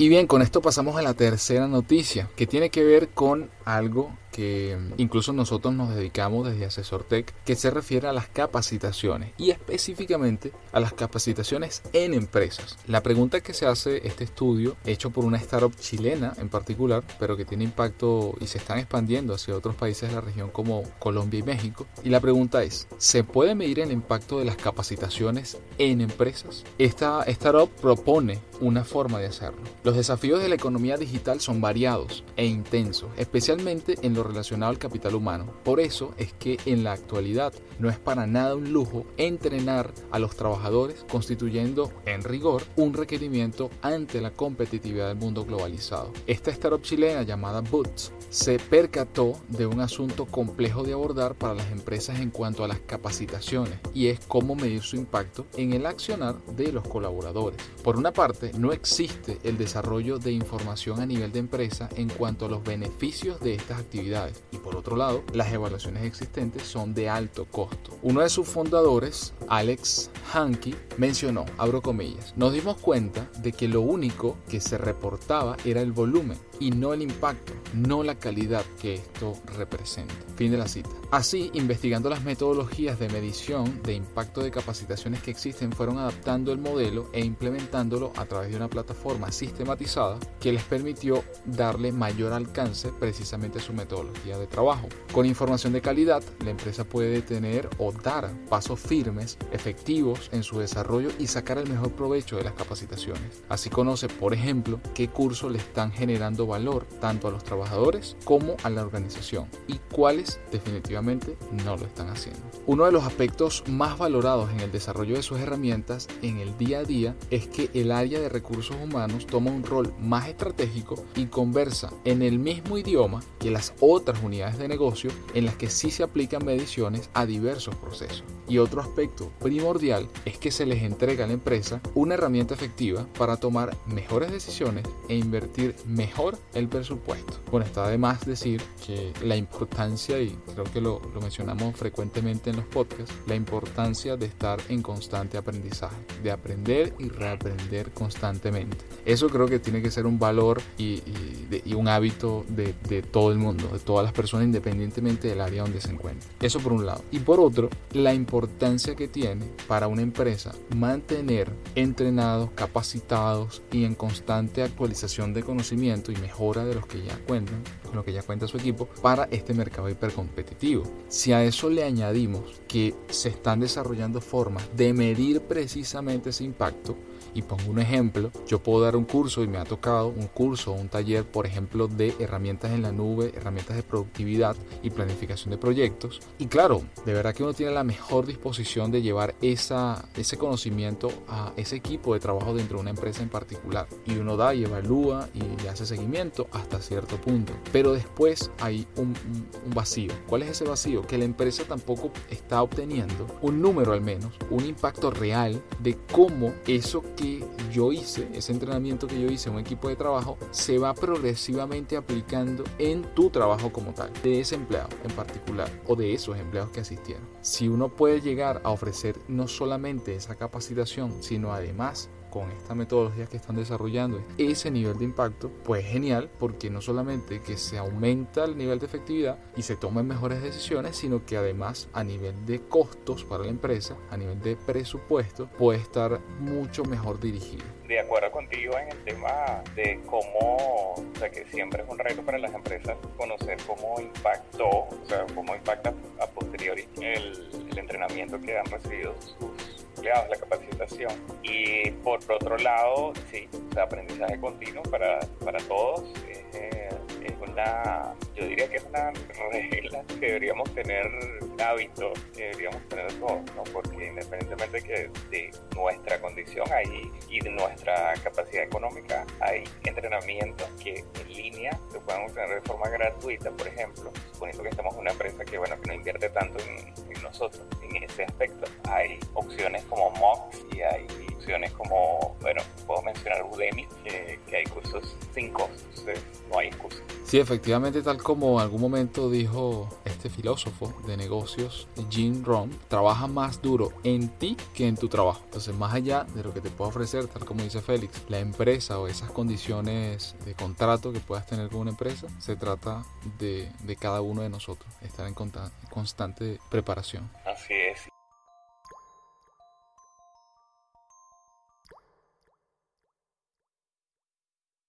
Y bien, con esto pasamos a la tercera noticia, que tiene que ver con algo que incluso nosotros nos dedicamos desde Asesor Tech, que se refiere a las capacitaciones y específicamente a las capacitaciones en empresas. La pregunta que se hace este estudio, hecho por una startup chilena en particular, pero que tiene impacto y se están expandiendo hacia otros países de la región como Colombia y México, y la pregunta es, ¿se puede medir el impacto de las capacitaciones en empresas? Esta startup propone una forma de hacerlo. Los desafíos de la economía digital son variados e intensos, especialmente en lo relacionado al capital humano. Por eso es que en la actualidad no es para nada un lujo entrenar a los trabajadores constituyendo en rigor un requerimiento ante la competitividad del mundo globalizado. Esta startup chilena llamada Boots se percató de un asunto complejo de abordar para las empresas en cuanto a las capacitaciones y es cómo medir su impacto en el accionar de los colaboradores. Por una parte, no existe el desarrollo de información a nivel de empresa en cuanto a los beneficios de estas actividades y por otro lado, las evaluaciones existentes son de alto costo. Uno de sus fundadores, Alex Hankey, mencionó, abro comillas, nos dimos cuenta de que lo único que se reportaba era el volumen y no el impacto, no la calidad que esto representa. Fin de la cita. Así, investigando las metodologías de medición de impacto de capacitaciones que existen, fueron adaptando el modelo e implementándolo a través de una plataforma sistematizada que les permitió darle mayor alcance precisamente a su metodología de trabajo. Con información de calidad, la empresa puede tener o dar pasos firmes, efectivos en su desarrollo y sacar el mejor provecho de las capacitaciones. Así conoce, por ejemplo, qué cursos le están generando valor tanto a los trabajadores como a la organización y cuáles definitivamente no lo están haciendo. Uno de los aspectos más valorados en el desarrollo de sus herramientas en el día a día es que el área de recursos humanos toma un rol más estratégico y conversa en el mismo idioma que las otras unidades de negocio en las que sí se aplican mediciones a diversos procesos. Y otro aspecto primordial es que se les entrega a la empresa una herramienta efectiva para tomar mejores decisiones e invertir mejor el presupuesto. Bueno, está además decir que la importancia, y creo que lo, lo mencionamos frecuentemente en los podcasts, la importancia de estar en constante aprendizaje, de aprender y reaprender constantemente. Eso creo que tiene que ser un valor y, y, un hábito de, de, todo el mundo, de todas las personas, independientemente del área donde se encuentren. Eso por un lado. Y por otro, la importancia que tiene para una empresa mantener entrenados, capacitados y en constante actualización de conocimiento y mejora de los que ya cuentan, con lo que ya cuenta su equipo, para este mercado hipercompetitivo. Si a eso le añadimos que se están desarrollando formas de medir precisamente ese impacto, y pongo un ejemplo, yo puedo dar un curso y me ha tocado un curso o un taller, por ejemplo, de herramientas en la nube, herramientas de productividad y planificación de proyectos. Y claro, de verdad que uno tiene la mejor disposición de llevar esa, ese conocimiento a ese equipo de trabajo dentro de una empresa en particular. Y uno da y evalúa y hace seguimiento hasta cierto punto. Pero después hay un, un vacío. ¿Cuál es ese vacío? Que la empresa tampoco está obteniendo un número al menos, un impacto real de cómo eso que yo hice, ese entrenamiento que yo hice en un equipo de trabajo, se va progresivamente aplicando en tu trabajo como tal, de ese empleado en particular o de esos empleados que asistieron. Si uno puede llegar a ofrecer no solamente esa capacitación, sino además con esta metodología que están desarrollando ese nivel de impacto, pues genial porque no solamente que se aumenta el nivel de efectividad y se toman mejores decisiones, sino que además a nivel de costos para la empresa, a nivel de presupuesto, puede estar mucho mejor dirigido. De acuerdo contigo en el tema de cómo, o sea, que siempre es un reto para las empresas conocer cómo impactó, o sea, cómo impacta a posteriori el, el entrenamiento que han recibido sus la capacitación. Y por otro lado, sí, el aprendizaje continuo para, para todos. Eh, es una, yo diría que es una regla que deberíamos tener, un hábito que deberíamos tener todos, porque independientemente que de nuestra condición hay, y de nuestra capacidad económica, hay entrenamientos que en línea se pueden obtener de forma gratuita, por ejemplo, suponiendo que estamos en una empresa que, bueno, que no invierte tanto en, nosotros en ese aspecto. Hay opciones como MOOCs y hay opciones como, bueno, puedo mencionar Udemy, que, hay cursos sin costo, no hay excusas. Sí, efectivamente, tal como en algún momento dijo este filósofo de negocios, Jim Rohn, trabaja más duro en ti que en tu trabajo. Entonces, más allá de lo que te pueda ofrecer, tal como dice Félix, la empresa o esas condiciones de contrato que puedas tener con una empresa, se trata de, de cada uno de nosotros, estar en constante preparación. Así es.